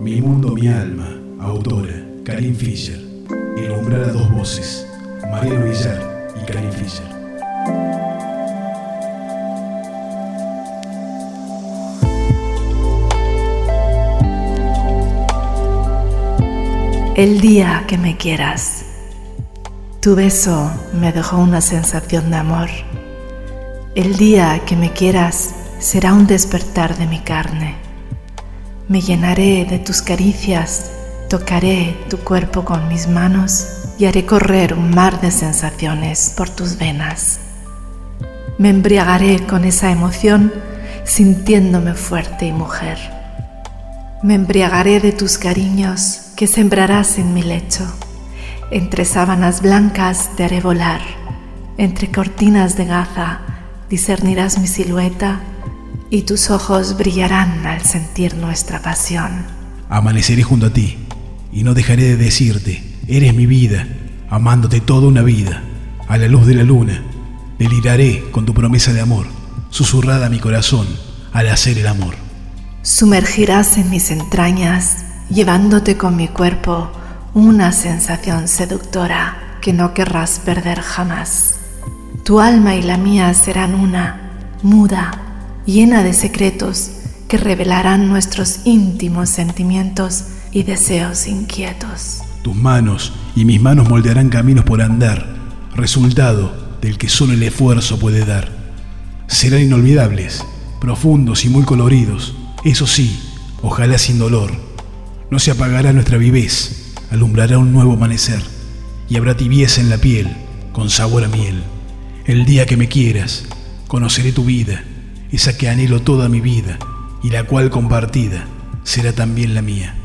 Mi mundo, mi alma, autora, Karin Fischer. El umbral a dos voces, Mariano Villar y Karin Fischer. El día que me quieras. Tu beso me dejó una sensación de amor. El día que me quieras será un despertar de mi carne. Me llenaré de tus caricias, tocaré tu cuerpo con mis manos y haré correr un mar de sensaciones por tus venas. Me embriagaré con esa emoción sintiéndome fuerte y mujer. Me embriagaré de tus cariños que sembrarás en mi lecho. Entre sábanas blancas te haré volar, entre cortinas de gaza discernirás mi silueta y tus ojos brillarán al sentir nuestra pasión. Amaneceré junto a ti y no dejaré de decirte, eres mi vida, amándote toda una vida. A la luz de la luna, deliraré con tu promesa de amor, susurrada a mi corazón al hacer el amor. Sumergirás en mis entrañas llevándote con mi cuerpo una sensación seductora que no querrás perder jamás. Tu alma y la mía serán una, muda, llena de secretos que revelarán nuestros íntimos sentimientos y deseos inquietos. Tus manos y mis manos moldearán caminos por andar, resultado del que solo el esfuerzo puede dar. Serán inolvidables, profundos y muy coloridos, eso sí, ojalá sin dolor no se apagará nuestra vivez, alumbrará un nuevo amanecer, y habrá tibieza en la piel, con sabor a miel. El día que me quieras, conoceré tu vida, esa que anhelo toda mi vida, y la cual compartida será también la mía.